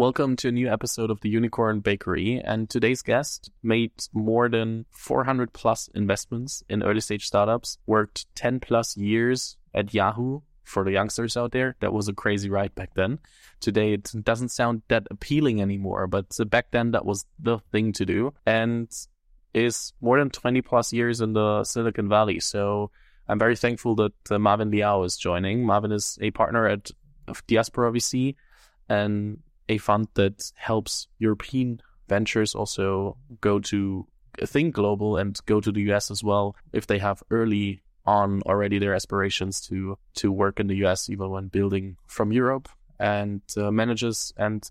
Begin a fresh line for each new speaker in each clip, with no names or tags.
Welcome to a new episode of the Unicorn Bakery. And today's guest made more than 400 plus investments in early stage startups, worked 10 plus years at Yahoo for the youngsters out there. That was a crazy ride back then. Today, it doesn't sound that appealing anymore, but back then that was the thing to do. And is more than 20 plus years in the Silicon Valley. So I'm very thankful that uh, Marvin Liao is joining. Marvin is a partner at Diaspora VC and a fund that helps European ventures also go to think global and go to the US as well if they have early on already their aspirations to to work in the US even when building from Europe and uh, manages and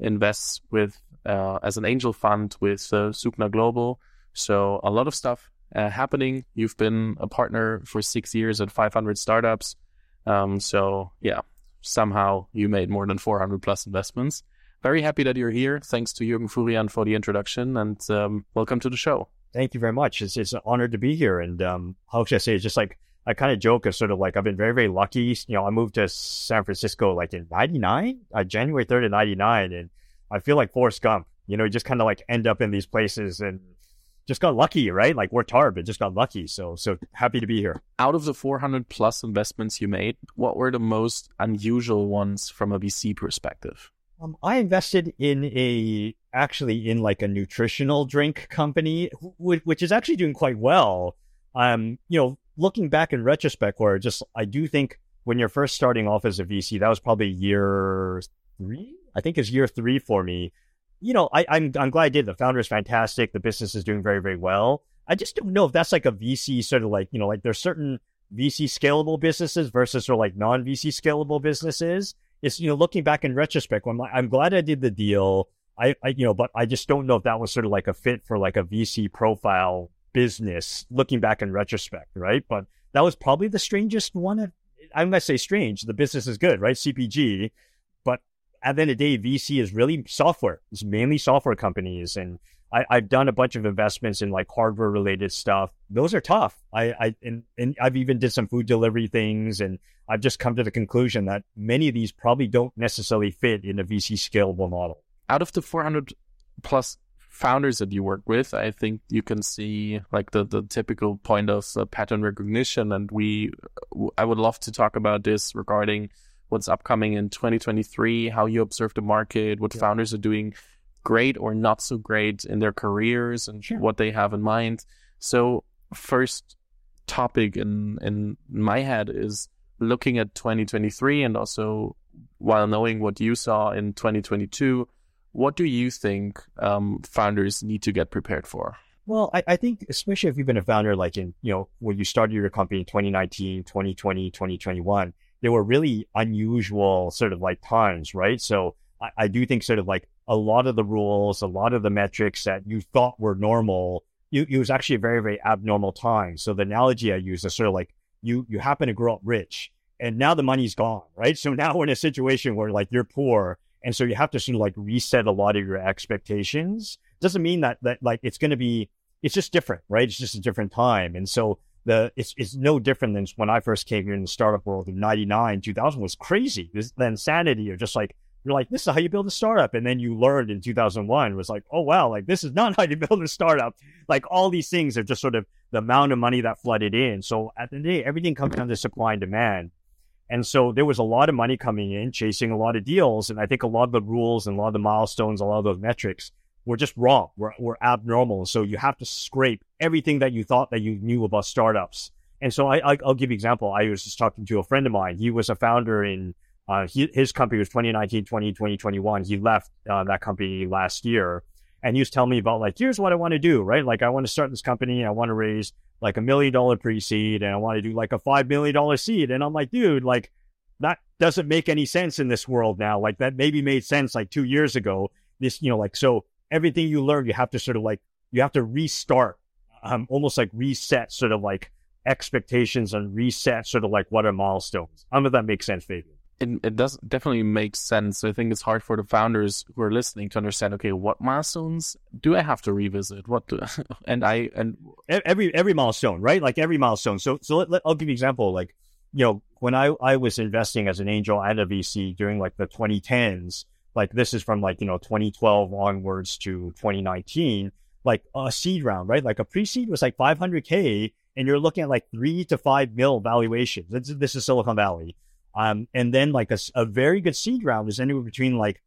invests with uh, as an angel fund with uh, Sukna Global. So a lot of stuff uh, happening. You've been a partner for six years at 500 startups. Um, so yeah, somehow you made more than 400 plus investments. Very happy that you're here. Thanks to Jürgen Furian for the introduction and um, welcome to the show.
Thank you very much. It's, it's an honor to be here. And um, how should I say? It's just like I kind of joke as sort of like I've been very, very lucky. You know, I moved to San Francisco like in 99, uh, January 3rd of 99. And I feel like Forrest Gump, you know, you just kind of like end up in these places and just got lucky, right? Like worked hard, but just got lucky. So, so happy to be here.
Out of the 400 plus investments you made, what were the most unusual ones from a VC perspective?
Um, I invested in a actually in like a nutritional drink company, which, which is actually doing quite well. Um, you know, looking back in retrospect, where just I do think when you're first starting off as a VC, that was probably year three. I think it's year three for me you know, I, I'm I'm glad I did. The founder is fantastic. The business is doing very very well. I just don't know if that's like a VC sort of like you know like there's certain VC scalable businesses versus sort of like non VC scalable businesses. It's you know looking back in retrospect, I'm like, I'm glad I did the deal. I, I you know, but I just don't know if that was sort of like a fit for like a VC profile business. Looking back in retrospect, right? But that was probably the strangest one. I'm gonna say strange. The business is good, right? CPG, but at the end of the day, VC is really software. It's mainly software companies. And I, have done a bunch of investments in like hardware related stuff. Those are tough. I, I and, and I've even did some food delivery things and I've just come to the conclusion that many of these probably don't necessarily fit in a VC scalable model.
Out of the 400 plus founders that you work with, I think you can see like the, the typical point of uh, pattern recognition. And we, I would love to talk about this regarding what's upcoming in 2023, how you observe the market, what yeah. founders are doing great or not so great in their careers and sure. what they have in mind. So first topic in in my head is looking at 2023 and also while knowing what you saw in 2022, what do you think um, founders need to get prepared for?
Well, I, I, think especially if you've been a founder like in, you know, when you started your company in 2019, 2020, 2021, there were really unusual sort of like times, right? So I, I, do think sort of like a lot of the rules, a lot of the metrics that you thought were normal, you, it was actually a very, very abnormal time. So the analogy I use is sort of like you, you happen to grow up rich and now the money's gone, right? So now we're in a situation where like you're poor. And so you have to sort of like reset a lot of your expectations. Doesn't mean that, that like it's going to be, it's just different, right? It's just a different time. And so the it's it's no different than when I first came here in the startup world in '99, 2000 was crazy. This, the insanity of just like you're like this is how you build a startup, and then you learned in 2001 was like oh wow, like this is not how you build a startup. Like all these things are just sort of the amount of money that flooded in. So at the end of the day, everything comes down to supply and demand. And so there was a lot of money coming in, chasing a lot of deals. And I think a lot of the rules and a lot of the milestones, a lot of those metrics were just wrong. We're, we're abnormal. So you have to scrape everything that you thought that you knew about startups. And so I, I, will give you an example. I was just talking to a friend of mine. He was a founder in, uh, he, his company was 2019, 20, 2021. He left uh, that company last year. And he was telling me about like, here's what I want to do, right? Like I want to start this company. I want to raise like a million dollar pre-seed and I want to do like a $5 million seed. And I'm like, dude, like that doesn't make any sense in this world now. Like that maybe made sense like two years ago. This, you know, like, so everything you learn, you have to sort of like, you have to restart, um, almost like reset sort of like expectations and reset sort of like what are milestones. I don't know if that makes sense, Fabian.
It, it does definitely make sense. I think it's hard for the founders who are listening to understand. Okay, what milestones do I have to revisit? What do, and I and
every every milestone, right? Like every milestone. So so let, let, I'll give you an example. Like you know when I I was investing as an angel and a VC during like the 2010s, like this is from like, you know, 2012 onwards to 2019, like a seed round, right? Like a pre-seed was like 500K and you're looking at like three to five mil valuations. This, this is Silicon Valley. Um, and then like a, a very good seed round is anywhere between like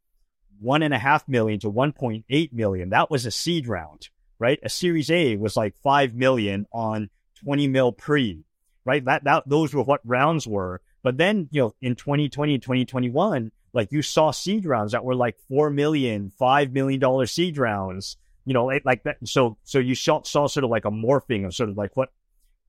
one and a half million to 1.8 million. That was a seed round, right? A series A was like 5 million on 20 mil pre, right? That, that, those were what rounds were. But then, you know, in 2020, 2021, like you saw seed rounds that were like 4 million, 5 million dollar seed rounds, you know, like that. So, so you saw, saw sort of like a morphing of sort of like what,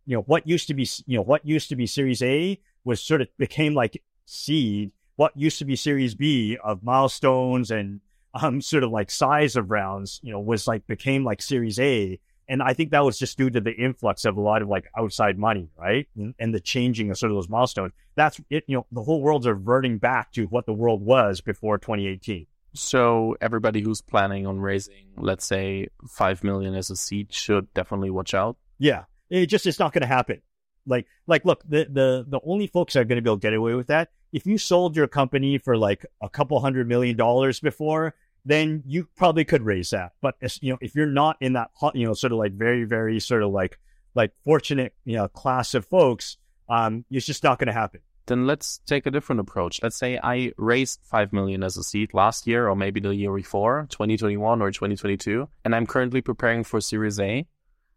you know, what used to be, you know, what used to be series A was sort of became like seed. What used to be series B of milestones and um, sort of like size of rounds, you know, was like became like series A. And I think that was just due to the influx of a lot of like outside money, right? And, and, the changing of sort of those milestones. That's it. You know, the whole world's reverting back to what the world was before 2018.
So everybody who's planning on raising, let's say, five million as a seed, should definitely watch out.
Yeah, it just it's not going to happen. Like, like, look, the the the only folks that are going to be able to get away with that if you sold your company for like a couple hundred million dollars before, then you probably could raise that. But you know, if you're not in that, you know, sort of like very, very sort of like like fortunate, you know, class of folks, um, it's just not going to happen.
Then let's take a different approach. Let's say I raised five million as a seed last year, or maybe the year before, 2021 or 2022, and I'm currently preparing for Series A.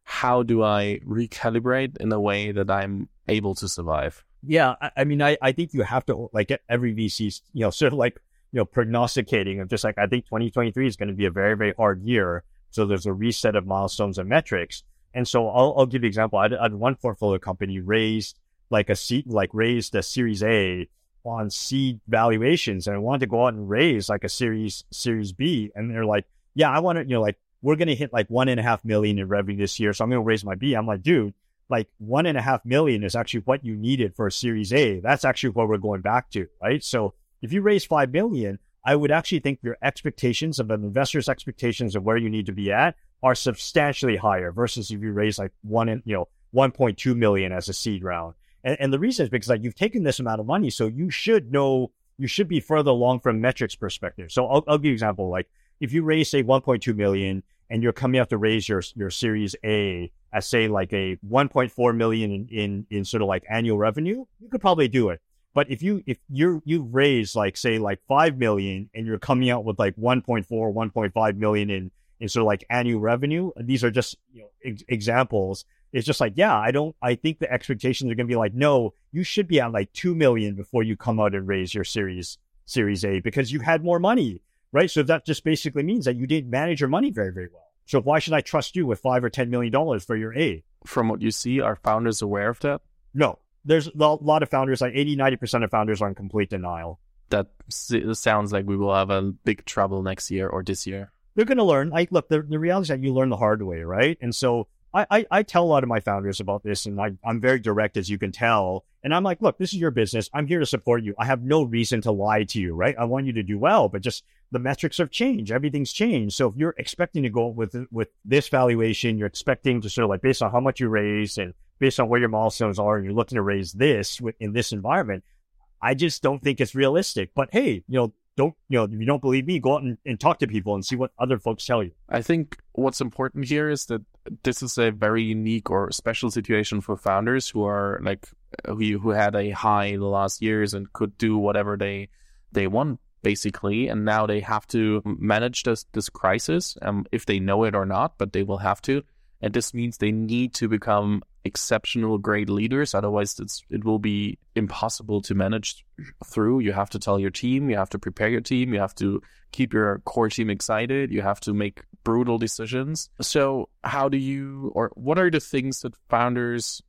How do I recalibrate in a way that I'm able to survive?
Yeah, I, I mean, I, I think you have to like every VC, you know, sort of like you know, prognosticating of just like, I think 2023 is going to be a very, very hard year. So there's a reset of milestones and metrics. And so I'll, I'll give you an example. I had one portfolio company raised like a seed, like raised a series A on seed valuations and I wanted to go out and raise like a series, series B. And they're like, yeah, I want to, you know, like we're going to hit like one and a half million in revenue this year. So I'm going to raise my B. I'm like, dude, like one and a half million is actually what you needed for a series A. That's actually what we're going back to. Right. So if you raise five million, I would actually think your expectations of an investor's expectations of where you need to be at are substantially higher versus if you raise like one, you know, 1.2 million as a seed round. And, and the reason is because like you've taken this amount of money, so you should know, you should be further along from metrics perspective. So I'll, I'll give you an example. Like if you raise say 1.2 million and you're coming up to raise your, your series A as say like a 1.4 million in, in, in sort of like annual revenue, you could probably do it. But if you if you you raise like say like five million and you're coming out with like 1.4, 1.5 million in in sort of like annual revenue, these are just you know ex- examples. It's just like yeah, I don't. I think the expectations are going to be like no, you should be at like two million before you come out and raise your series Series A because you had more money, right? So that just basically means that you didn't manage your money very very well. So why should I trust you with five or ten million dollars for your A?
From what you see, are founders aware of that?
No, there's a lot of founders, like 80, 90% of founders are in complete denial.
That sounds like we will have a big trouble next year or this year.
They're going to learn. Like, look, the, the reality is that you learn the hard way, right? And so I, I, I, tell a lot of my founders about this and I, I'm very direct, as you can tell. And I'm like, look, this is your business. I'm here to support you. I have no reason to lie to you, right? I want you to do well, but just the metrics have changed. Everything's changed. So if you're expecting to go with, with this valuation, you're expecting to sort of like based on how much you raise and based on where your milestones are and you're looking to raise this in this environment, I just don't think it's realistic. But hey, you know, don't, you know, if you don't believe me, go out and, and talk to people and see what other folks tell you.
I think what's important here is that this is a very unique or special situation for founders who are like, who, who had a high the last years and could do whatever they, they want basically. And now they have to manage this, this crisis, um, if they know it or not, but they will have to. And this means they need to become exceptional, great leaders. Otherwise, it's it will be impossible to manage through. You have to tell your team, you have to prepare your team, you have to keep your core team excited, you have to make brutal decisions. So, how do you, or what are the things that founders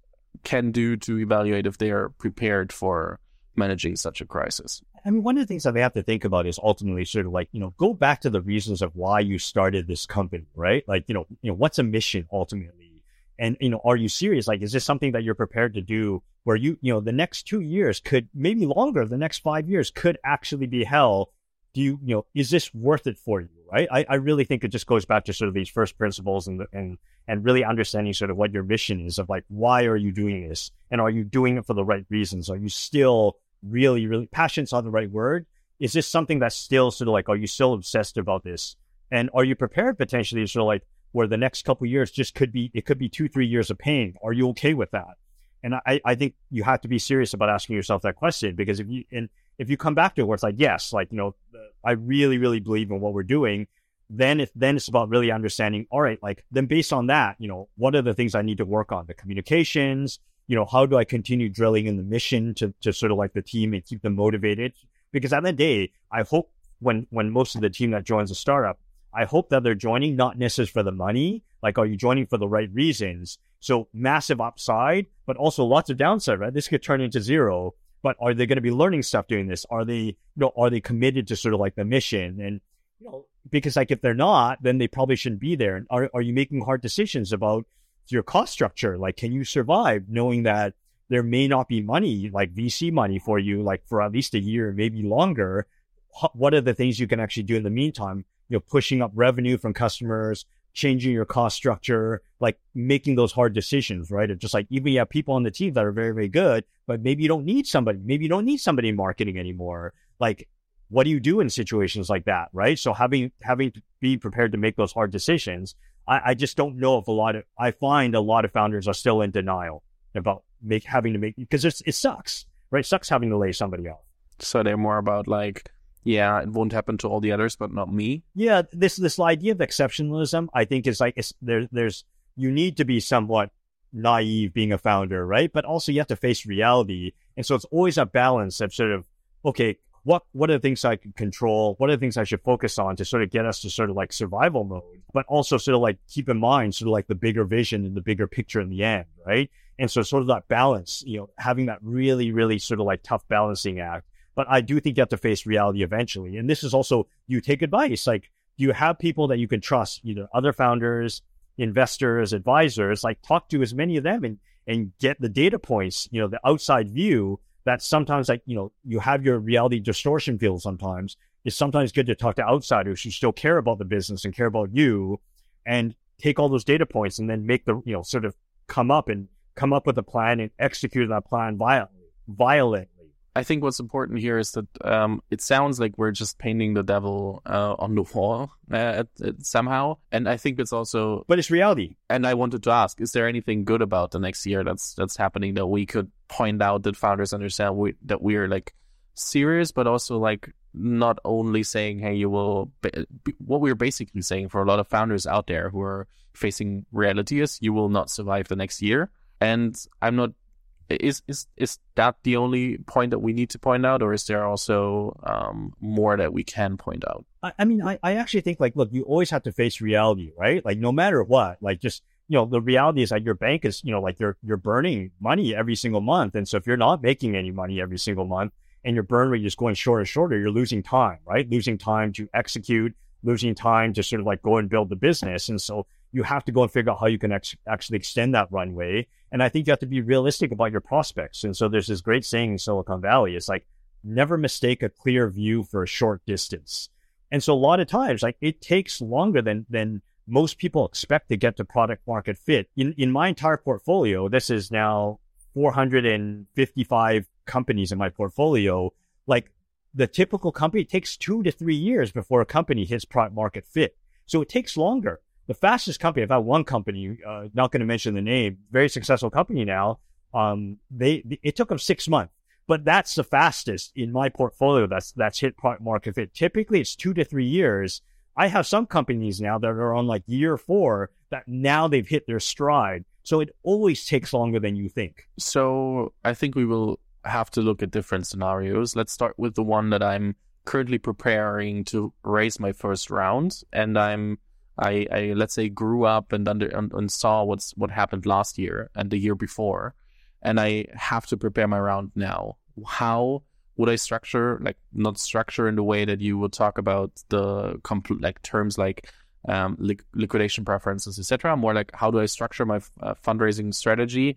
can do to evaluate if they are prepared for managing such a crisis?
I mean, one of the things that they have to think about is ultimately sort of like, you know, go back to the reasons of why you started this company, right? Like, you know, you know, what's a mission ultimately? And, you know, are you serious? Like, is this something that you're prepared to do where you, you know, the next two years could maybe longer, the next five years could actually be hell? Do you, you know, is this worth it for you? Right. I, I really think it just goes back to sort of these first principles and, and, and really understanding sort of what your mission is of like, why are you doing this? And are you doing it for the right reasons? Are you still really, really passion's not the right word, is this something that's still sort of like, are you still obsessed about this? And are you prepared potentially sort of like where the next couple years just could be, it could be two, three years of pain. Are you okay with that? And I, I think you have to be serious about asking yourself that question because if you, and if you come back to it where it's like, yes, like, you know, I really, really believe in what we're doing, then if then it's about really understanding, all right, like then based on that, you know, what are the things I need to work on? The communications, you know, how do I continue drilling in the mission to, to sort of like the team and keep them motivated? Because at the day, I hope when when most of the team that joins a startup, I hope that they're joining not necessarily for the money. Like, are you joining for the right reasons? So massive upside, but also lots of downside, right? This could turn into zero but are they going to be learning stuff doing this? Are they, you know, are they committed to sort of like the mission? And, you know, because like if they're not, then they probably shouldn't be there. And are, are you making hard decisions about your cost structure? Like, can you survive knowing that there may not be money, like VC money for you, like for at least a year, maybe longer? What are the things you can actually do in the meantime? You know, pushing up revenue from customers, changing your cost structure, like making those hard decisions, right? It's just like even you have people on the team that are very, very good, but maybe you don't need somebody. Maybe you don't need somebody in marketing anymore. Like, what do you do in situations like that, right? So having having to be prepared to make those hard decisions, I, I just don't know if a lot of I find a lot of founders are still in denial about make having to make because it sucks, right? It sucks having to lay somebody off.
So they're more about like yeah, it won't happen to all the others, but not me.
Yeah, this this idea of exceptionalism, I think, is like it's, there. There's you need to be somewhat naive being a founder, right? But also you have to face reality, and so it's always a balance of sort of okay, what what are the things I can control? What are the things I should focus on to sort of get us to sort of like survival mode, but also sort of like keep in mind sort of like the bigger vision and the bigger picture in the end, right? And so sort of that balance, you know, having that really, really sort of like tough balancing act but I do think you have to face reality eventually. And this is also, you take advice. Like, you have people that you can trust, either other founders, investors, advisors, like talk to as many of them and, and get the data points, you know, the outside view that sometimes like, you know, you have your reality distortion field sometimes. It's sometimes good to talk to outsiders who still care about the business and care about you and take all those data points and then make the, you know, sort of come up and come up with a plan and execute that plan violently, violently
I think what's important here is that um, it sounds like we're just painting the devil uh, on the wall uh, at, at, somehow, and I think it's also.
But it's reality.
And I wanted to ask: Is there anything good about the next year that's that's happening that we could point out that founders understand we, that we are like serious, but also like not only saying, "Hey, you will." what we're basically saying for a lot of founders out there who are facing reality is, you will not survive the next year. And I'm not is is is that the only point that we need to point out, or is there also um, more that we can point out?
I, I mean, I, I actually think like, look, you always have to face reality, right? Like, no matter what, like just you know, the reality is that your bank is, you know, like you're you're burning money every single month, and so if you're not making any money every single month, and your burn rate is going shorter and shorter, you're losing time, right? Losing time to execute, losing time to sort of like go and build the business, and so you have to go and figure out how you can ex- actually extend that runway. And I think you have to be realistic about your prospects. And so there's this great saying in Silicon Valley. It's like, never mistake a clear view for a short distance. And so a lot of times, like it takes longer than, than most people expect to get to product market fit. In, in my entire portfolio, this is now 455 companies in my portfolio. Like the typical company takes two to three years before a company hits product market fit. So it takes longer the fastest company, I've had one company, uh, not going to mention the name, very successful company now. Um, they, it took them six months, but that's the fastest in my portfolio. That's, that's hit market fit. Typically it's two to three years. I have some companies now that are on like year four that now they've hit their stride. So it always takes longer than you think.
So I think we will have to look at different scenarios. Let's start with the one that I'm currently preparing to raise my first round and I'm I, I let's say grew up and under and, and, saw what's what happened last year and the year before, and I have to prepare my round now. How would I structure like not structure in the way that you would talk about the like terms like um, li- liquidation preferences, etc. More like how do I structure my uh, fundraising strategy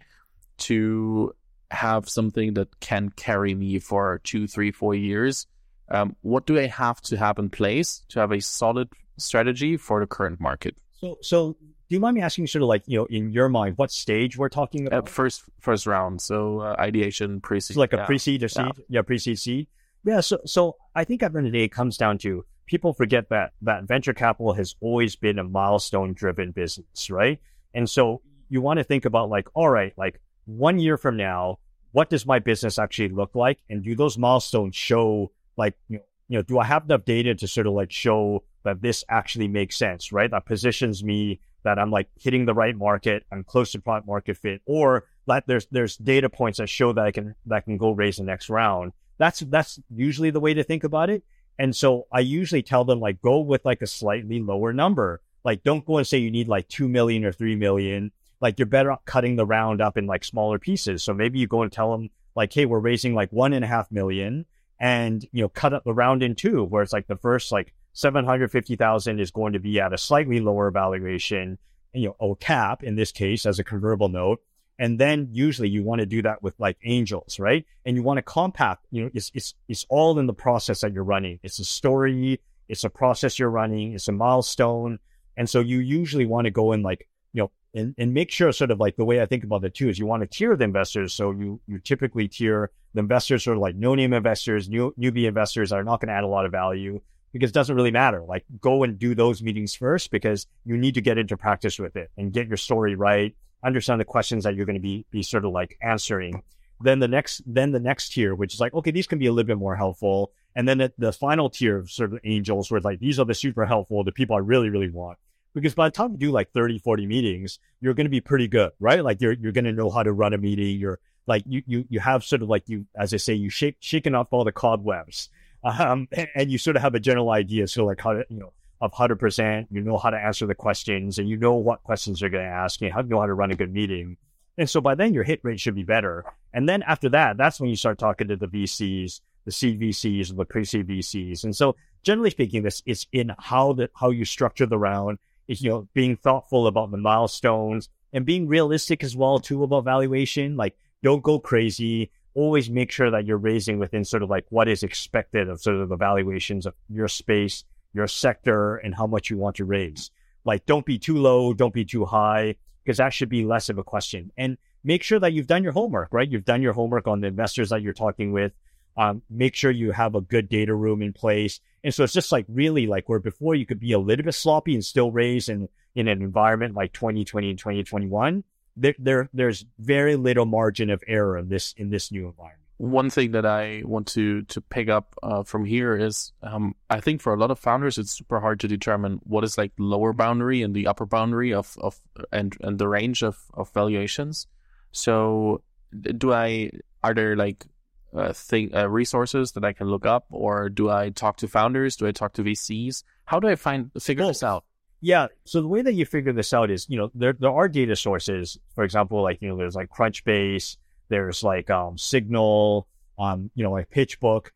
to have something that can carry me for two, three, four years. Um, what do I have to have in place to have a solid strategy for the current market.
So, so do you mind me asking, sort of like you know, in your mind, what stage we're talking about?
Uh, first, first round. So uh, ideation, pre-seed,
so like a yeah. pre-seed or seed, yeah, yeah pre-seed seed. Yeah. So, so I think at the end of the day, it comes down to people forget that, that venture capital has always been a milestone driven business, right? And so you want to think about like, all right, like one year from now, what does my business actually look like? And do those milestones show like, you know, you know, do I have enough data to sort of like show that this actually makes sense, right? That positions me that I'm like hitting the right market, I'm close to product market fit, or that there's there's data points that show that I can that can go raise the next round. That's that's usually the way to think about it. And so I usually tell them like go with like a slightly lower number. Like don't go and say you need like two million or three million. Like you're better off cutting the round up in like smaller pieces. So maybe you go and tell them like, hey, we're raising like one and a half million and you know cut up the round in two where it's like the first like 750,000 is going to be at a slightly lower valuation you know a cap in this case as a convertible note. And then usually you want to do that with like angels right? And you want to compact you know it's it's it's all in the process that you're running. It's a story it's a process you're running it's a milestone. And so you usually want to go in like you know and, and make sure sort of like the way I think about it too is you want to tier the investors. So you you typically tier the investors sort of like no name investors, new newbie investors that are not going to add a lot of value because it doesn't really matter. Like go and do those meetings first because you need to get into practice with it and get your story right, understand the questions that you're going to be be sort of like answering. Then the next then the next tier, which is like, okay, these can be a little bit more helpful. And then the, the final tier of sort of angels where it's like these are the super helpful, the people I really, really want because by the time you do like 30 40 meetings you're going to be pretty good right like you're you're going to know how to run a meeting you're like you you you have sort of like you as i say you shake shaking off all the cobwebs um and, and, you sort of have a general idea so like how to you know of 100% you know how to answer the questions and you know what questions they're going to ask and how you know how to run a good meeting and so by then your hit rate should be better and then after that that's when you start talking to the vcs the CVCs, the pre-CVCs. And so generally speaking, this is in how the, how you structure the round is, you know, being thoughtful about the milestones and being realistic as well, too, about valuation. Like, don't go crazy. Always make sure that you're raising within sort of like what is expected of sort of the valuations of your space, your sector, and how much you want to raise. Like, don't be too low, don't be too high, because that should be less of a question. And make sure that you've done your homework, right? You've done your homework on the investors that you're talking with. Um, make sure you have a good data room in place. And so it's just like really like where before you could be a little bit sloppy and still raise in, in an environment like 2020 and 2021. There, there, there's very little margin of error in this, in this new environment.
One thing that I want to, to pick up uh, from here is, um, I think for a lot of founders, it's super hard to determine what is like the lower boundary and the upper boundary of, of, and, and the range of, of valuations. So do I, are there like uh, thing uh, resources that I can look up, or do I talk to founders? Do I talk to VCs? How do I find figure this out?
Yeah. So the way that you figure this out is, you know, there there are data sources. For example, like you know, there's like Crunchbase, there's like um, Signal, um, you know, like PitchBook.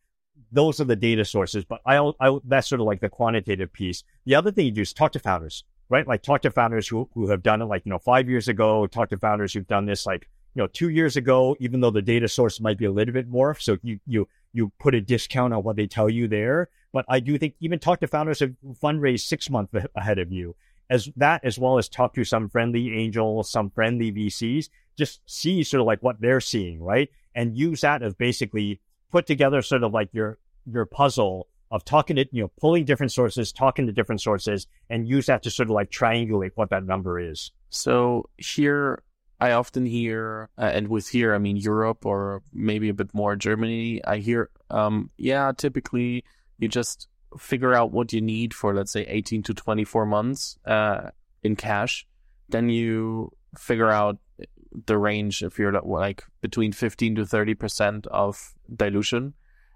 Those are the data sources. But I, I that's sort of like the quantitative piece. The other thing you do is talk to founders, right? Like talk to founders who who have done it, like you know, five years ago. Talk to founders who've done this like you know, two years ago, even though the data source might be a little bit more, so you you you put a discount on what they tell you there. But I do think even talk to founders who fundraise six months ahead of you, as that as well as talk to some friendly angels, some friendly VCs. Just see sort of like what they're seeing, right, and use that as basically put together sort of like your your puzzle of talking to you know pulling different sources, talking to different sources, and use that to sort of like triangulate what that number is.
So here I often hear, uh, and with here, I mean Europe or maybe a bit more Germany, I hear, um, yeah, typically you just figure out what you need for, let's say, 18 to 24 months uh, in cash. Then you figure out the range if you're like between 15 to 30% of dilution.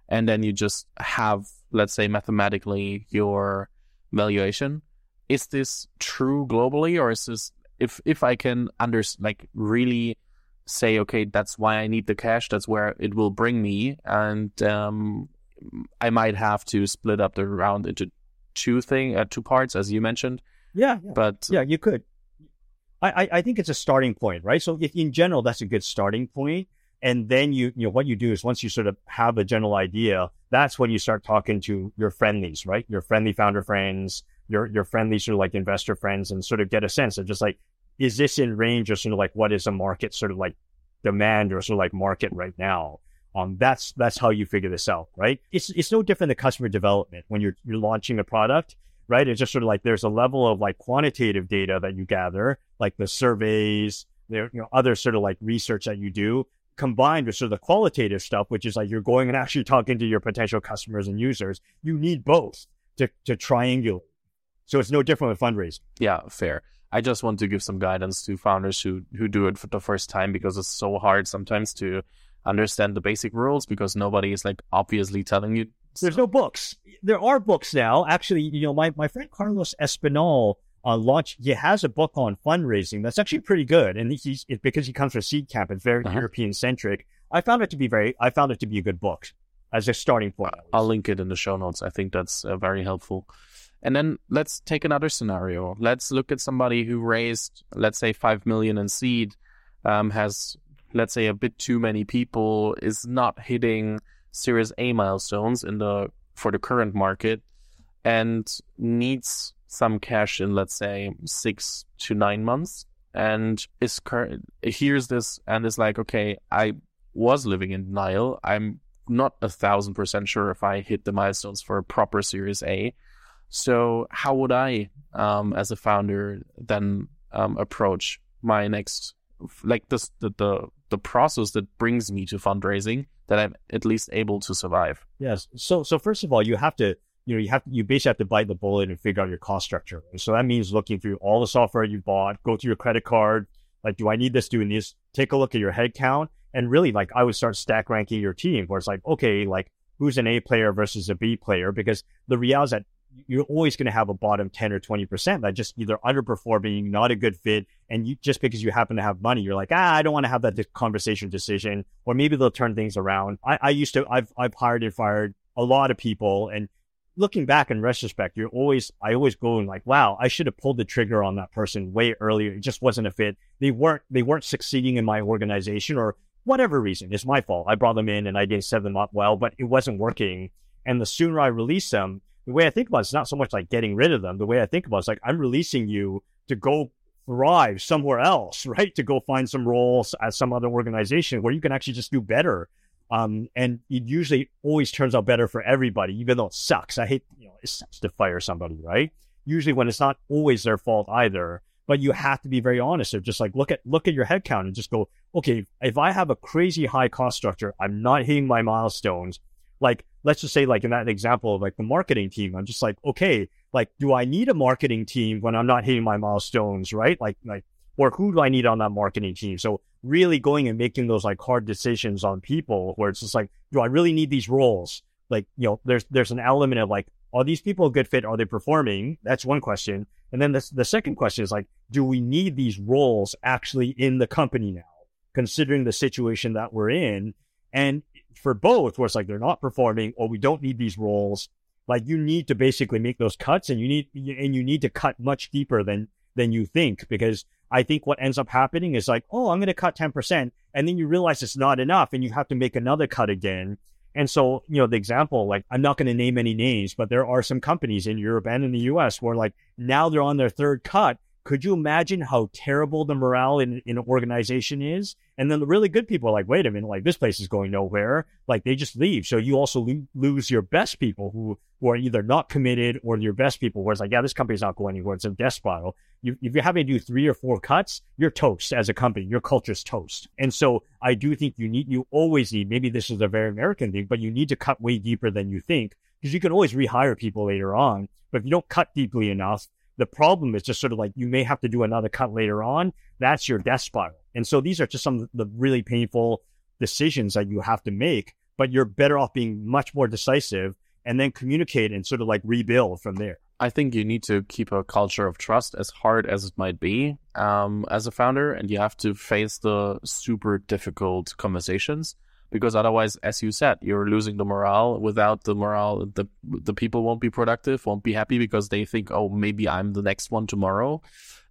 And then you just have, let's say, mathematically your valuation. Is this true globally or is this if if I can under like really say, okay, that's why I need the cash. That's where it will bring me, and um, I might have to split up the round into two thing, uh, two parts, as you mentioned.
Yeah, yeah.
but
yeah, you could. I, I think it's a starting point, right? So if in general, that's a good starting point. And then you, you know, what you do is once you sort of have a general idea, that's when you start talking to your friendlies, right? Your friendly founder friends, your your friendly sort of like investor friends and sort of get a sense of just like is this in range or sort of like what is a market sort of like demand or sort of like market right now Um, that's that's how you figure this out, right? It's it's no different than customer development when you're you're launching a product, right? It's just sort of like there's a level of like quantitative data that you gather, like the surveys, there you know other sort of like research that you do, combined with sort of the qualitative stuff, which is like you're going and actually talking to your potential customers and users. You need both to to triangulate. So it's no different with fundraising.
Yeah, fair. I just want to give some guidance to founders who who do it for the first time because it's so hard sometimes to understand the basic rules because nobody is like obviously telling you.
There's no books. There are books now. Actually, you know, my, my friend Carlos Espinal uh, launched, he has a book on fundraising that's actually pretty good. And he's, it, because he comes from Seedcamp, it's very uh-huh. European centric. I found it to be very, I found it to be a good book as a starting point.
I'll link it in the show notes. I think that's uh, very helpful. And then let's take another scenario. Let's look at somebody who raised, let's say, five million in seed, um, has let's say a bit too many people is not hitting Series A milestones in the for the current market and needs some cash in let's say six to nine months and is current hears this and is like okay I was living in denial I'm not a thousand percent sure if I hit the milestones for a proper Series A so how would I um, as a founder then um, approach my next like this the, the the process that brings me to fundraising that I'm at least able to survive.
Yes. So so first of all, you have to you know you have you basically have to bite the bullet and figure out your cost structure. So that means looking through all the software you bought, go through your credit card. Like, do I need this? Doing this? Take a look at your head count, and really, like, I would start stack ranking your team, where it's like, okay, like who's an A player versus a B player, because the reality is that you're always going to have a bottom 10 or 20% that just either underperforming, not a good fit. And you just because you happen to have money, you're like, ah, I don't want to have that conversation decision. Or maybe they'll turn things around. I, I used to, I've, I've hired and fired a lot of people. And looking back in retrospect, you're always, I always go and like, wow, I should have pulled the trigger on that person way earlier. It just wasn't a fit. They weren't, they weren't succeeding in my organization or whatever reason. It's my fault. I brought them in and I didn't set them up well, but it wasn't working. And the sooner I release them, the way I think about it, it's not so much like getting rid of them. The way I think about it is like I'm releasing you to go thrive somewhere else, right? To go find some roles at some other organization where you can actually just do better. Um, and it usually always turns out better for everybody, even though it sucks. I hate, you know, it sucks to fire somebody, right? Usually when it's not always their fault either, but you have to be very honest. Or just like look at look at your headcount and just go, okay, if I have a crazy high cost structure, I'm not hitting my milestones like let's just say like in that example of like the marketing team i'm just like okay like do i need a marketing team when i'm not hitting my milestones right? Like like or who do i need on that marketing team? So really going and making those like hard decisions on people where it's just like do i really need these roles? Like you know there's there's an element of like are these people a good fit? Are they performing? That's one question. And then the, the second question is like do we need these roles actually in the company now considering the situation that we're in? And for both, where it's like they're not performing or we don't need these roles, like you need to basically make those cuts and you need and you need to cut much deeper than than you think because I think what ends up happening is like, oh, I'm going to cut 10%. And then you realize it's not enough and you have to make another cut again. And so, you know, the example, like, I'm not going to name any names, but there are some companies in Europe and in the US where like now they're on their third cut could you imagine how terrible the morale in, in an organization is? And then the really good people are like, wait a minute, like this place is going nowhere. Like they just leave. So you also lo- lose your best people who, who are either not committed or your best people where it's like, yeah, this company's not going anywhere. It's a death spiral. You, if you're having to do three or four cuts, you're toast as a company. Your culture's toast. And so I do think you need, you always need, maybe this is a very American thing, but you need to cut way deeper than you think because you can always rehire people later on. But if you don't cut deeply enough, the problem is just sort of like you may have to do another cut later on. That's your death spiral. And so these are just some of the really painful decisions that you have to make, but you're better off being much more decisive and then communicate and sort of like rebuild from there.
I think you need to keep a culture of trust as hard as it might be um, as a founder, and you have to face the super difficult conversations because otherwise, as you said, you're losing the morale. Without the morale, the the people won't be productive, won't be happy because they think, oh, maybe I'm the next one tomorrow,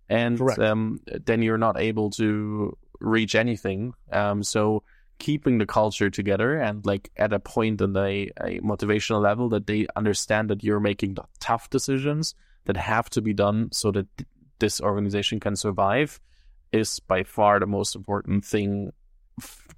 and um, then you're not able to reach anything. Um, so keeping the culture together and like at a point in a, a motivational level that they understand that you're making the tough decisions that have to be done so that th- this organization can survive is by far the most important thing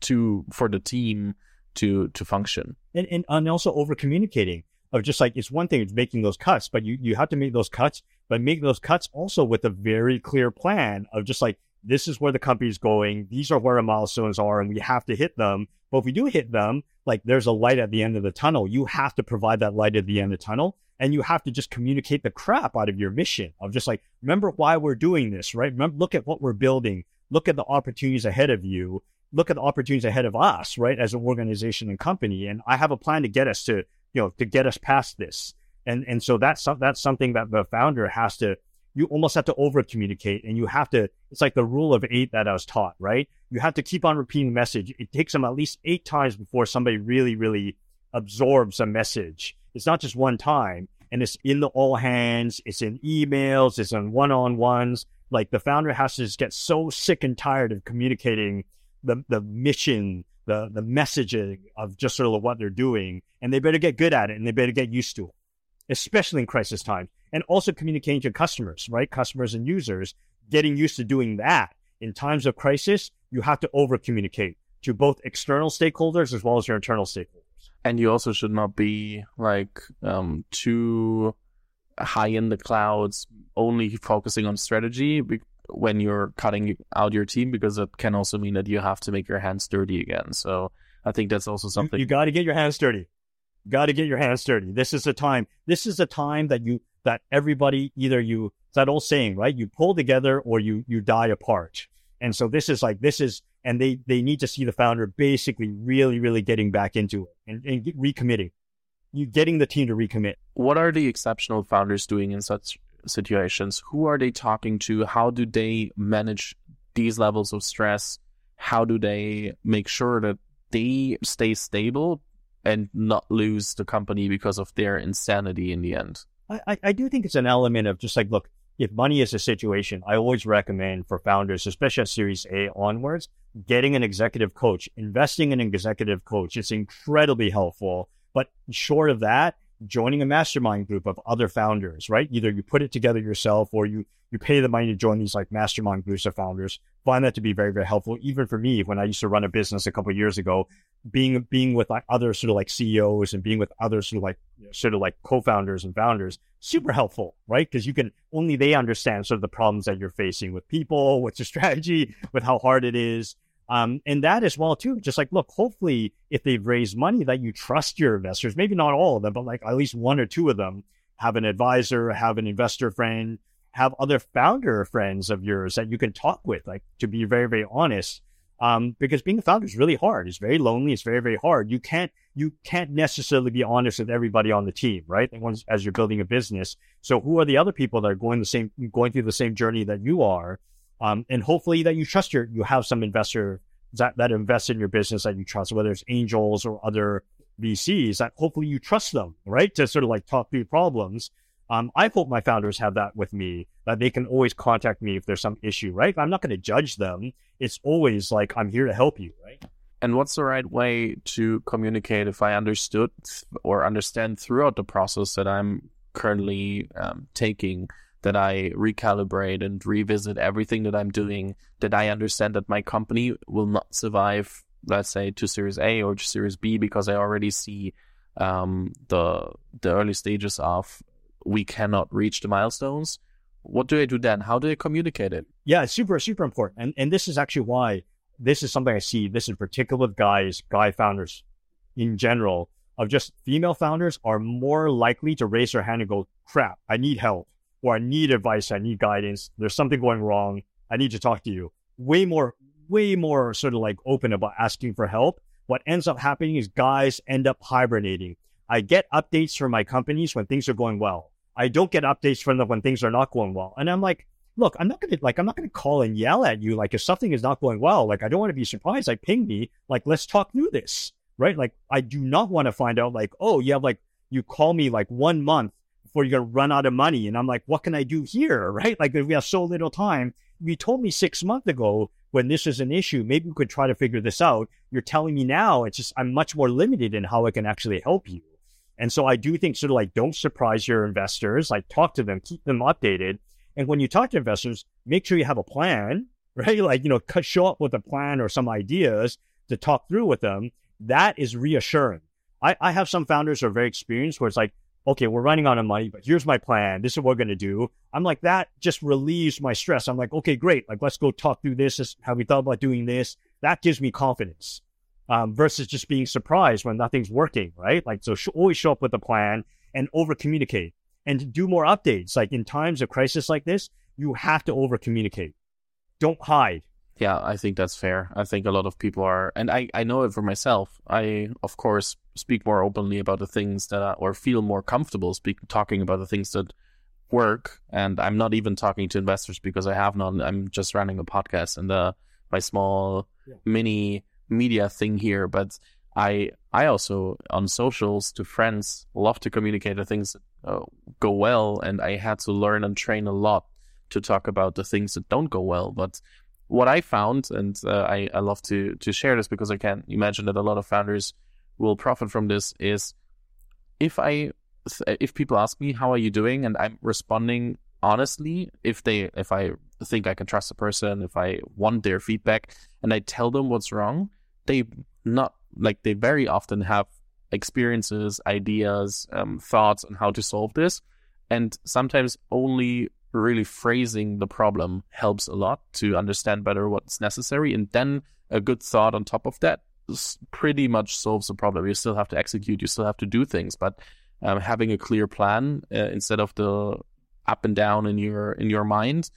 to for the team to to function.
And and, and also over communicating of just like it's one thing it's making those cuts, but you you have to make those cuts, but make those cuts also with a very clear plan of just like this is where the company's going, these are where our milestones are, and we have to hit them. But if we do hit them, like there's a light at the end of the tunnel. You have to provide that light at the end of the tunnel. And you have to just communicate the crap out of your mission of just like, remember why we're doing this, right? Remember, look at what we're building. Look at the opportunities ahead of you. Look at the opportunities ahead of us, right? As an organization and company. And I have a plan to get us to, you know, to get us past this. And, and so that's, that's something that the founder has to, you almost have to over communicate and you have to, it's like the rule of eight that I was taught, right? You have to keep on repeating the message. It takes them at least eight times before somebody really, really absorbs a message. It's not just one time and it's in the all hands. It's in emails. It's in one on ones. Like the founder has to just get so sick and tired of communicating the, the mission, the, the messaging of just sort of what they're doing. And they better get good at it and they better get used to it, especially in crisis times and also communicating to customers, right? Customers and users getting used to doing that. In times of crisis, you have to over communicate to both external stakeholders as well as your internal stakeholders.
And you also should not be like um, too high in the clouds, only focusing on strategy when you're cutting out your team, because it can also mean that you have to make your hands dirty again. So I think that's also something
you, you got to get your hands dirty. Got to get your hands dirty. This is a time. This is a time that you that everybody either you it's that old saying, right? You pull together or you you die apart. And so this is like this is and they they need to see the founder basically really really getting back into it and, and recommitting. You getting the team to recommit.
What are the exceptional founders doing in such situations? Who are they talking to? How do they manage these levels of stress? How do they make sure that they stay stable and not lose the company because of their insanity in the end?
I, I do think it's an element of just like, look, if money is a situation, I always recommend for founders, especially at Series A onwards, getting an executive coach, investing in an executive coach. It's incredibly helpful. But short of that, joining a mastermind group of other founders, right? Either you put it together yourself or you you pay the money to join these like mastermind groups of founders. Find that to be very, very helpful. Even for me, when I used to run a business a couple years ago, being being with like other sort of like CEOs and being with other sort of like sort of like co-founders and founders, super helpful, right? Because you can only they understand sort of the problems that you're facing with people, with your strategy, with how hard it is. Um, and that as well too, just like, look, hopefully if they've raised money that you trust your investors, maybe not all of them, but like at least one or two of them have an advisor, have an investor friend, have other founder friends of yours that you can talk with, like to be very, very honest. Um, because being a founder is really hard. It's very lonely. It's very, very hard. You can't, you can't necessarily be honest with everybody on the team, right? As you're building a business. So who are the other people that are going the same, going through the same journey that you are? Um, and hopefully that you trust your, you have some investor that, that invest in your business that you trust, whether it's angels or other VCs that hopefully you trust them, right? To sort of like talk through problems. Um, I hope my founders have that with me, that they can always contact me if there's some issue, right? I'm not going to judge them. It's always like, I'm here to help you, right?
And what's the right way to communicate if I understood or understand throughout the process that I'm currently um, taking that I recalibrate and revisit everything that I'm doing, that I understand that my company will not survive, let's say, to Series A or to Series B because I already see um, the the early stages of we cannot reach the milestones. What do I do then? How do I communicate it?
Yeah, it's super, super important. And and this is actually why this is something I see, this in particular with guys, guy founders in general, of just female founders are more likely to raise their hand and go, crap, I need help or I need advice, I need guidance, there's something going wrong, I need to talk to you. Way more, way more sort of like open about asking for help. What ends up happening is guys end up hibernating. I get updates from my companies when things are going well. I don't get updates from them when things are not going well. And I'm like, look, I'm not gonna like I'm not gonna call and yell at you like if something is not going well. Like I don't want to be surprised. Like ping me, like let's talk through this, right? Like I do not want to find out like oh you have like you call me like one month before you're going to run out of money. And I'm like, what can I do here? Right? Like, we have so little time, you told me six months ago when this is an issue, maybe we could try to figure this out. You're telling me now, it's just, I'm much more limited in how I can actually help you. And so I do think sort of like, don't surprise your investors, like talk to them, keep them updated. And when you talk to investors, make sure you have a plan, right? Like, you know, show up with a plan or some ideas to talk through with them that is reassuring. I, I have some founders who are very experienced where it's like, okay, we're running out of money, but here's my plan. This is what we're going to do. I'm like, that just relieves my stress. I'm like, okay, great. Like, let's go talk through this. Have we thought about doing this? That gives me confidence um, versus just being surprised when nothing's working, right? Like, so sh- always show up with a plan and over communicate and do more updates. Like in times of crisis like this, you have to over communicate. Don't hide.
Yeah, I think that's fair. I think a lot of people are, and I, I know it for myself. I, of course, speak more openly about the things that, I, or feel more comfortable speak, talking about the things that work. And I'm not even talking to investors because I have none. I'm just running a podcast and uh, my small yeah. mini media thing here. But I, I also on socials to friends love to communicate the things that uh, go well, and I had to learn and train a lot to talk about the things that don't go well. But what I found, and uh, I, I love to to share this because I can imagine that a lot of founders will profit from this. Is if I if people ask me how are you doing, and I'm responding honestly, if they if I think I can trust the person, if I want their feedback, and I tell them what's wrong, they not like they very often have experiences, ideas, um, thoughts on how to solve this, and sometimes only really phrasing the problem helps a lot to understand better what's necessary. And then a good thought on top of that pretty much solves the problem. You still have to execute, you still have to do things, but um, having a clear plan uh, instead of the up and down in your in your mind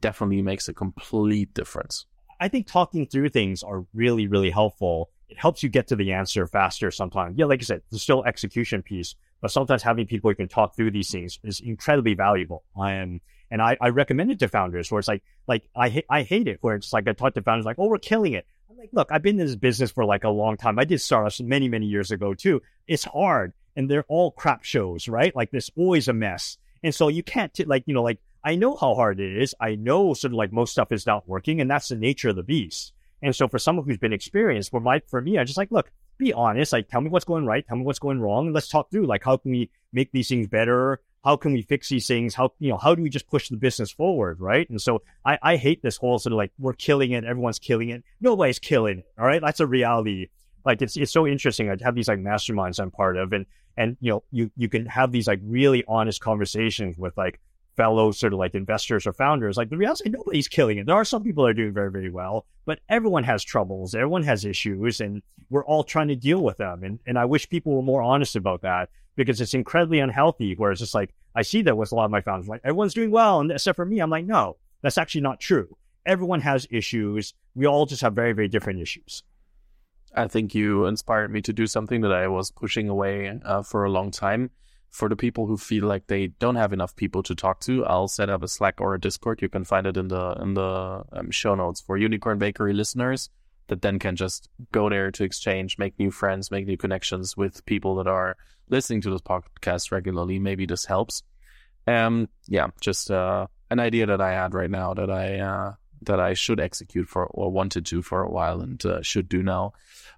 definitely makes a complete difference.
I think talking through things are really really helpful. It helps you get to the answer faster sometimes. Yeah, like I said, there's still execution piece, but sometimes having people you can talk through these things is incredibly valuable. I Um, and I, I recommend it to founders where it's like, like I, I hate it where it's like I talk to founders like, oh, we're killing it. I'm like, look, I've been in this business for like a long time. I did startups many, many years ago too. It's hard and they're all crap shows, right? Like there's always a mess. And so you can't t- like, you know, like I know how hard it is. I know sort of like most stuff is not working and that's the nature of the beast. And so for someone who's been experienced, for my, for me, I just like, look, be honest. Like, tell me what's going right. Tell me what's going wrong. And let's talk through like, how can we make these things better? How can we fix these things? How, you know, how do we just push the business forward? Right. And so I, I hate this whole sort of like, we're killing it. Everyone's killing it. Nobody's killing it. All right. That's a reality. Like, it's, it's so interesting. I have these like masterminds I'm part of and, and, you know, you, you can have these like really honest conversations with like, fellow sort of like investors or founders, like the reality, nobody's killing it. There are some people that are doing very, very well, but everyone has troubles. Everyone has issues and we're all trying to deal with them. And, and I wish people were more honest about that because it's incredibly unhealthy where it's just like, I see that with a lot of my founders, like everyone's doing well. And except for me, I'm like, no, that's actually not true. Everyone has issues. We all just have very, very different issues.
I think you inspired me to do something that I was pushing away uh, for a long time for the people who feel like they don't have enough people to talk to, I'll set up a Slack or a Discord. You can find it in the in the um, show notes for Unicorn Bakery listeners that then can just go there to exchange, make new friends, make new connections with people that are listening to this podcast regularly. Maybe this helps. Um, yeah, just uh, an idea that I had right now that I uh, that I should execute for or wanted to for a while and uh, should do now.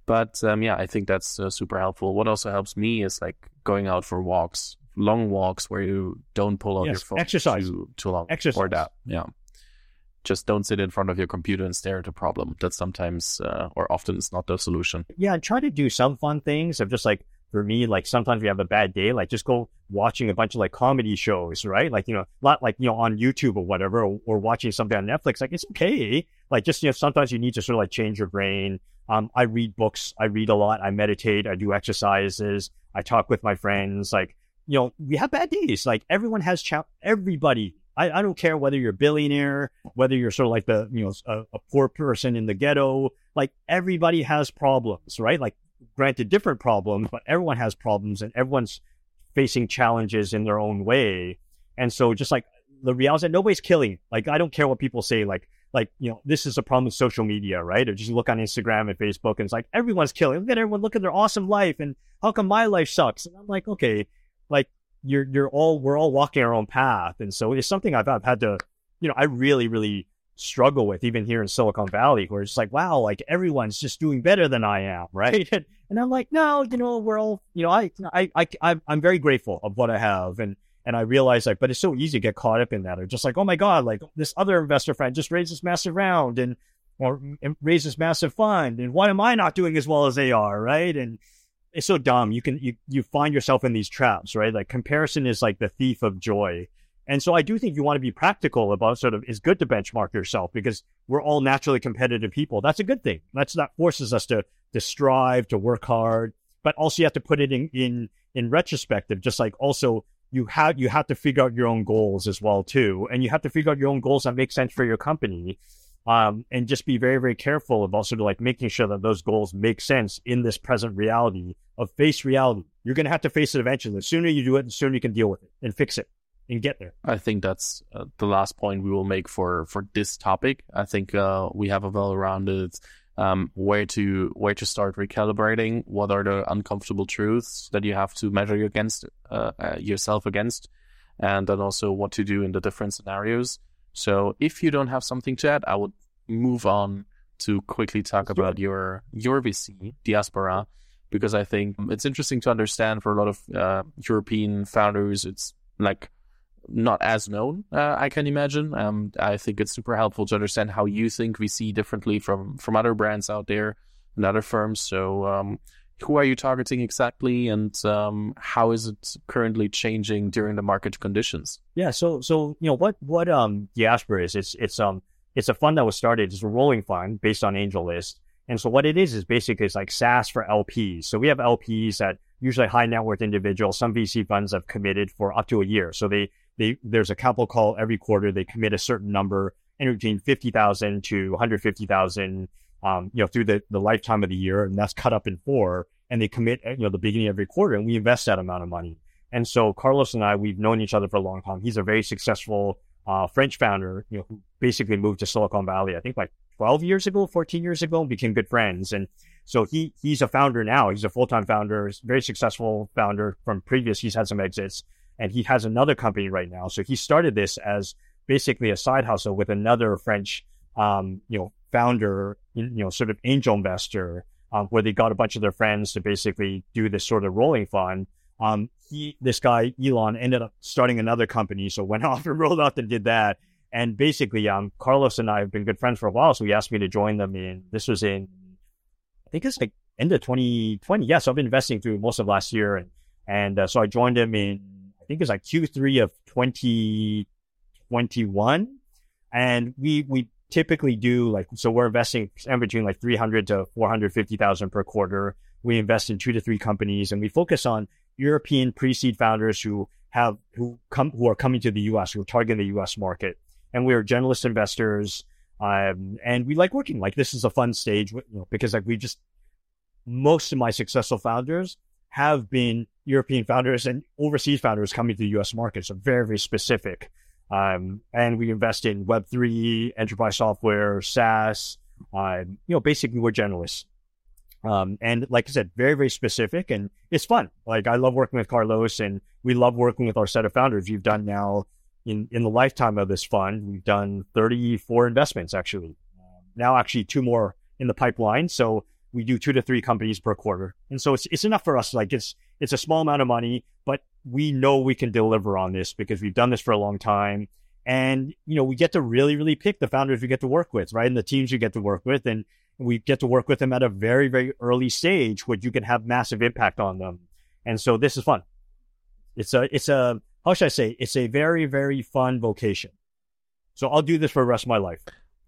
But um, yeah, I think that's uh, super helpful. What also helps me is like going out for walks, long walks where you don't pull out yes, your phone
exercise.
Too, too long.
Exercise.
Or that, yeah. Just don't sit in front of your computer and stare at a problem. That sometimes uh, or often is not the solution.
Yeah, and try to do some fun things of just like for me, like sometimes we have a bad day, like just go watching a bunch of like comedy shows, right? Like, you know, not like, you know, on YouTube or whatever, or, or watching something on Netflix. Like, it's okay. Like, just, you know, sometimes you need to sort of like change your brain. Um, I read books. I read a lot. I meditate. I do exercises. I talk with my friends. Like, you know, we have bad days. Like, everyone has, cha- everybody. I, I don't care whether you're a billionaire, whether you're sort of like the, you know, a, a poor person in the ghetto. Like, everybody has problems, right? Like, granted different problems, but everyone has problems and everyone's facing challenges in their own way. And so just like the reality that nobody's killing. Like I don't care what people say. Like like you know this is a problem with social media, right? Or just look on Instagram and Facebook, and it's like everyone's killing. Look at everyone. Look at their awesome life, and how come my life sucks? And I'm like, okay, like you're you're all we're all walking our own path, and so it's something I've, I've had to, you know, I really really struggle with even here in Silicon Valley, where it's like, wow, like everyone's just doing better than I am, right? And, and I'm like, no, you know, we're all, you know, I, I, I, I'm very grateful of what I have, and and I realize like, but it's so easy to get caught up in that, or just like, oh my god, like this other investor friend just raised this massive round, and or raise this massive fund. And why am I not doing as well as they are? Right. And it's so dumb. You can, you, you find yourself in these traps, right? Like comparison is like the thief of joy. And so I do think you want to be practical about sort of it's good to benchmark yourself because we're all naturally competitive people. That's a good thing. That's that forces us to to strive, to work hard, but also you have to put it in in in retrospective, just like also you have you have to figure out your own goals as well too. And you have to figure out your own goals that make sense for your company. Um, and just be very, very careful of also of like making sure that those goals make sense in this present reality of face reality. You're going to have to face it eventually. The sooner you do it, the sooner you can deal with it and fix it and get there.
I think that's uh, the last point we will make for for this topic. I think uh, we have a well-rounded um, where to where to start recalibrating. What are the uncomfortable truths that you have to measure against uh, uh, yourself against, and then also what to do in the different scenarios. So if you don't have something to add, I would move on to quickly talk about your your VC diaspora because I think it's interesting to understand for a lot of uh, European founders. It's like not as known, uh, I can imagine. Um, I think it's super helpful to understand how you think VC differently from from other brands out there and other firms. So, um, who are you targeting exactly, and um, how is it currently changing during the market conditions?
Yeah, so so you know what what um Diaspora is? It's it's um it's a fund that was started. It's a rolling fund based on AngelList, and so what it is is basically it's like SaaS for LPs. So we have LPs that usually high net worth individuals. Some VC funds have committed for up to a year, so they they, there's a capital call every quarter. They commit a certain number, anywhere between 50,000 to 150,000, um, you know, through the, the lifetime of the year. And that's cut up in four. And they commit, you know, the beginning of every quarter and we invest that amount of money. And so Carlos and I, we've known each other for a long time. He's a very successful, uh, French founder, you know, who basically moved to Silicon Valley, I think like 12 years ago, 14 years ago, and became good friends. And so he, he's a founder now. He's a full-time founder, very successful founder from previous. He's had some exits and he has another company right now. So he started this as basically a side hustle with another French, um, you know, founder, you know, sort of angel investor, um, where they got a bunch of their friends to basically do this sort of rolling fund. Um, he, this guy, Elon, ended up starting another company. So went off and rolled out and did that. And basically, um, Carlos and I have been good friends for a while. So he asked me to join them in, this was in, I think it's like end of 2020. Yeah. So I've been investing through most of last year. And, and uh, so I joined him in I think it's like Q3 of 2021. And we, we typically do like, so we're investing in between like 300 to 450,000 per quarter. We invest in two to three companies and we focus on European pre-seed founders who have, who come, who are coming to the US, who are targeting the US market. And we're generalist investors. Um, and we like working like this is a fun stage, you know, because like we just, most of my successful founders have been European founders and overseas founders coming to the US market. So very, very specific. Um, and we invest in Web3, enterprise software, SaaS. Um, you know, basically we're generalists. Um, and like I said, very, very specific and it's fun. Like I love working with Carlos and we love working with our set of founders. We've done now in, in the lifetime of this fund, we've done 34 investments actually. now actually two more in the pipeline. So we do two to three companies per quarter. And so it's, it's enough for us. Like it's, it's a small amount of money, but we know we can deliver on this because we've done this for a long time. And, you know, we get to really, really pick the founders we get to work with, right? And the teams you get to work with. And we get to work with them at a very, very early stage where you can have massive impact on them. And so this is fun. It's a, it's a, how should I say? It's a very, very fun vocation. So I'll do this for the rest of my life.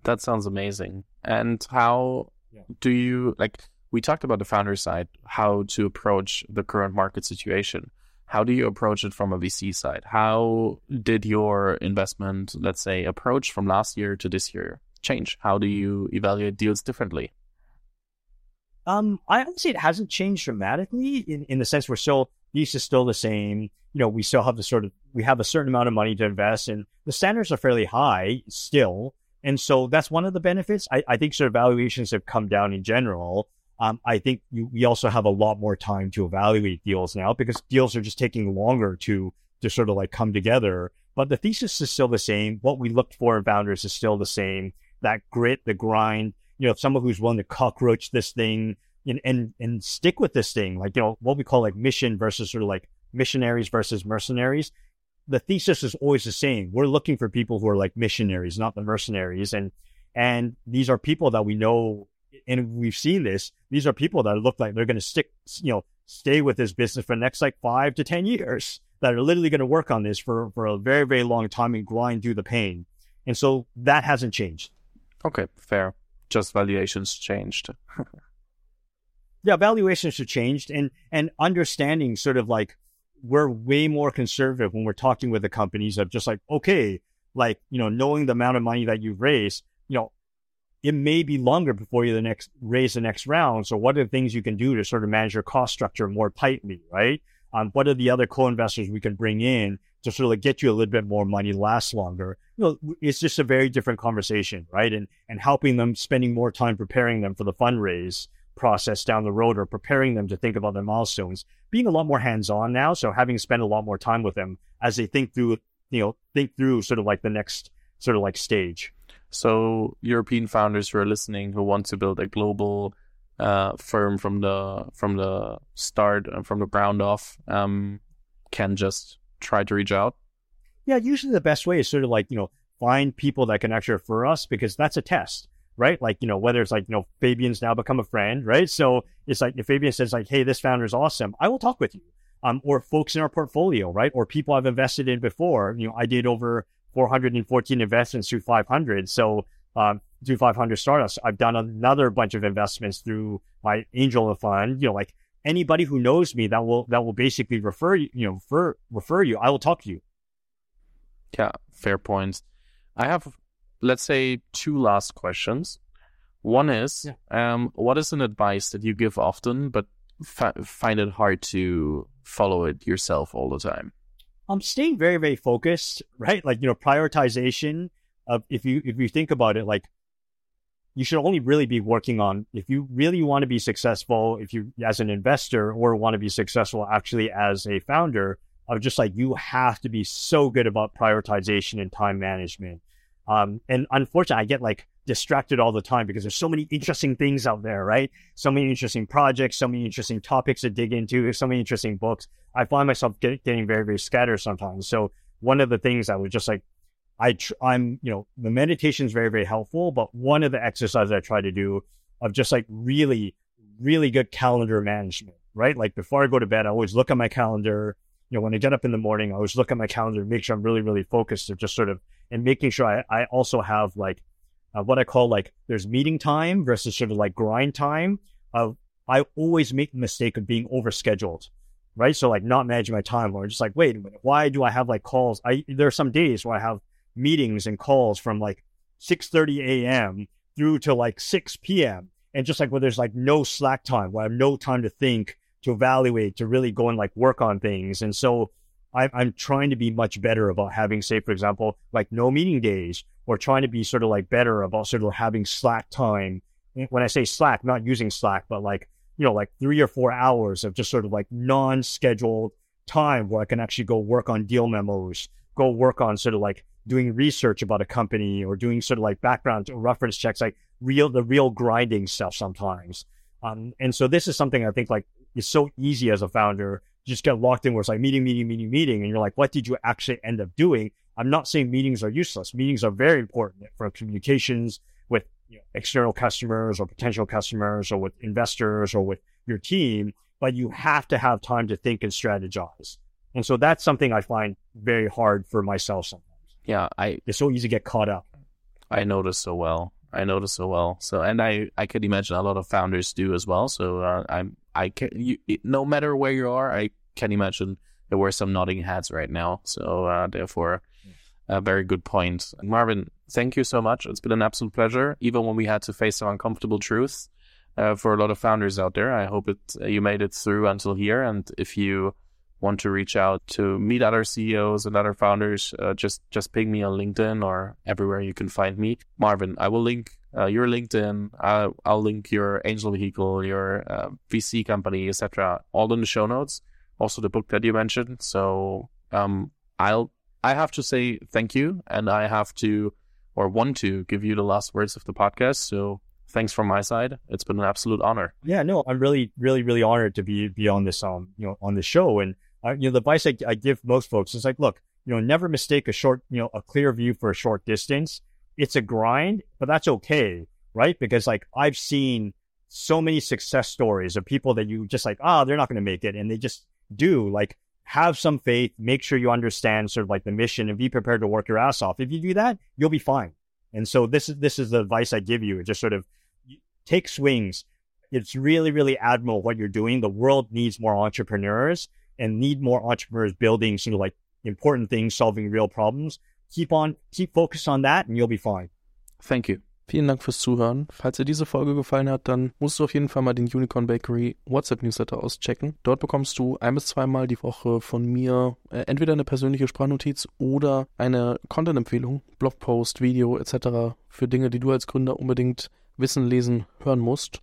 That sounds amazing. And how yeah. do you like we talked about the founder side how to approach the current market situation. How do you approach it from a vc side? How did your investment let's say approach from last year to this year change? How do you evaluate deals differently?
Um i would say it hasn't changed dramatically in, in the sense we're still use is still the same. You know we still have the sort of we have a certain amount of money to invest and the standards are fairly high still. And so that's one of the benefits. I, I think sort of valuations have come down in general. Um, I think you, we also have a lot more time to evaluate deals now because deals are just taking longer to to sort of like come together. But the thesis is still the same. What we looked for in founders is still the same. That grit, the grind. You know, someone who's willing to cockroach this thing and and and stick with this thing, like you know what we call like mission versus sort of like missionaries versus mercenaries the thesis is always the same. We're looking for people who are like missionaries, not the mercenaries. And, And these are people that we know, and we've seen this. These are people that look like they're going to stick, you know, stay with this business for the next like five to 10 years that are literally going to work on this for, for a very, very long time and grind through the pain. And so that hasn't changed.
Okay, fair. Just valuations changed.
yeah, valuations have changed and, and understanding sort of like we're way more conservative when we're talking with the companies of just like, okay, like, you know, knowing the amount of money that you've raised, you know, it may be longer before you the next raise the next round. So what are the things you can do to sort of manage your cost structure more tightly, right? Um, what are the other co-investors we can bring in to sort of like get you a little bit more money, last longer? You know, it's just a very different conversation, right? And and helping them, spending more time preparing them for the fundraise process down the road, or preparing them to think about their milestones, being a lot more hands-on now. So having spent a lot more time with them as they think through, you know, think through sort of like the next sort of like stage.
So European founders who are listening who want to build a global uh, firm from the from the start and from the ground off um, can just try to reach out.
Yeah, usually the best way is sort of like you know find people that can actually refer us because that's a test, right? Like you know whether it's like you know Fabian's now become a friend, right? So it's like if Fabian says like, hey, this founder is awesome, I will talk with you. Um, or folks in our portfolio, right? Or people I've invested in before. You know, I did over 414 investments through 500. So um, through 500 startups, I've done another bunch of investments through my angel fund. You know, like anybody who knows me that will that will basically refer you, you know, refer refer you. I will talk to you.
Yeah, fair points. I have, let's say, two last questions. One is, yeah. um, what is an advice that you give often, but fi- find it hard to follow it yourself all the time?
I'm staying very, very focused, right? Like, you know, prioritization of if you if you think about it, like you should only really be working on if you really want to be successful, if you as an investor or want to be successful actually as a founder, of just like you have to be so good about prioritization and time management. Um, and unfortunately, I get like distracted all the time because there's so many interesting things out there, right? So many interesting projects, so many interesting topics to dig into, so many interesting books. I find myself get, getting very, very scattered sometimes. So one of the things I was just like, I tr- I'm, you know, the meditation is very, very helpful, but one of the exercises I try to do of just like really, really good calendar management, right? Like before I go to bed, I always look at my calendar. You know, when I get up in the morning, I always look at my calendar, make sure I'm really, really focused of just sort of, and making sure I, I also have like uh, what I call like there's meeting time versus sort of like grind time. Uh, I always make the mistake of being overscheduled, right? So like not managing my time or just like, wait a minute, why do I have like calls? I, there are some days where I have meetings and calls from like 6.30 a.m. through to like 6 p.m. And just like where there's like no slack time, where I have no time to think, to evaluate, to really go and like work on things. And so I, I'm trying to be much better about having, say, for example, like no meeting days or trying to be sort of like better about sort of having slack time. When I say slack, not using slack, but like, you know, like three or four hours of just sort of like non scheduled time where I can actually go work on deal memos, go work on sort of like doing research about a company or doing sort of like background reference checks, like real, the real grinding stuff sometimes. Um, and so this is something I think like is so easy as a founder just get locked in where it's like meeting, meeting, meeting, meeting. And you're like, what did you actually end up doing? I'm not saying meetings are useless. Meetings are very important for communications with you know, external customers or potential customers or with investors or with your team, but you have to have time to think and strategize. And so that's something I find very hard for myself sometimes.
Yeah, I
it's so easy to get caught up.
I notice so well. I notice so well. So, and I I could imagine a lot of founders do as well. So uh, I'm I can you, no matter where you are, I can imagine there were some nodding heads right now. So uh, therefore, a very good point. Marvin, thank you so much. It's been an absolute pleasure, even when we had to face some uncomfortable truths. Uh, for a lot of founders out there, I hope it you made it through until here. And if you want to reach out to meet other CEOs and other founders, uh, just just ping me on LinkedIn or everywhere you can find me. Marvin, I will link uh, your LinkedIn. I'll, I'll, link your angel vehicle, your uh, VC company, etc. All in the show notes. Also the book that you mentioned. So um, I'll I have to say thank you, and I have to or want to give you the last words of the podcast. So thanks from my side. It's been an absolute honor.
Yeah, no, I'm really, really, really honored to be be on this um you know on the show. And you know the advice I, I give most folks is like, look, you know, never mistake a short, you know, a clear view for a short distance. it's a grind, but that's okay, right? Because like I've seen so many success stories of people that you just like, ah, oh, they're not going to make it. And they just do like have some faith, make sure you understand sort of like the mission and be prepared to work your ass off. If you do that, you'll be fine. And so this is, this is the advice I give you. It just sort of take swings. It's really, really admirable what you're doing. The world needs more entrepreneurs and need more entrepreneurs building sort of like important things, solving real problems. Keep on, keep focused on that and you'll be fine.
Thank you.
Vielen Dank fürs Zuhören. Falls dir diese Folge gefallen hat, dann musst du auf jeden Fall mal den Unicorn Bakery WhatsApp Newsletter auschecken. Dort bekommst du ein bis zweimal die Woche von mir äh, entweder eine persönliche Sprachnotiz oder eine Content-Empfehlung, Blogpost, Video etc. für Dinge, die du als Gründer unbedingt wissen, lesen, hören musst.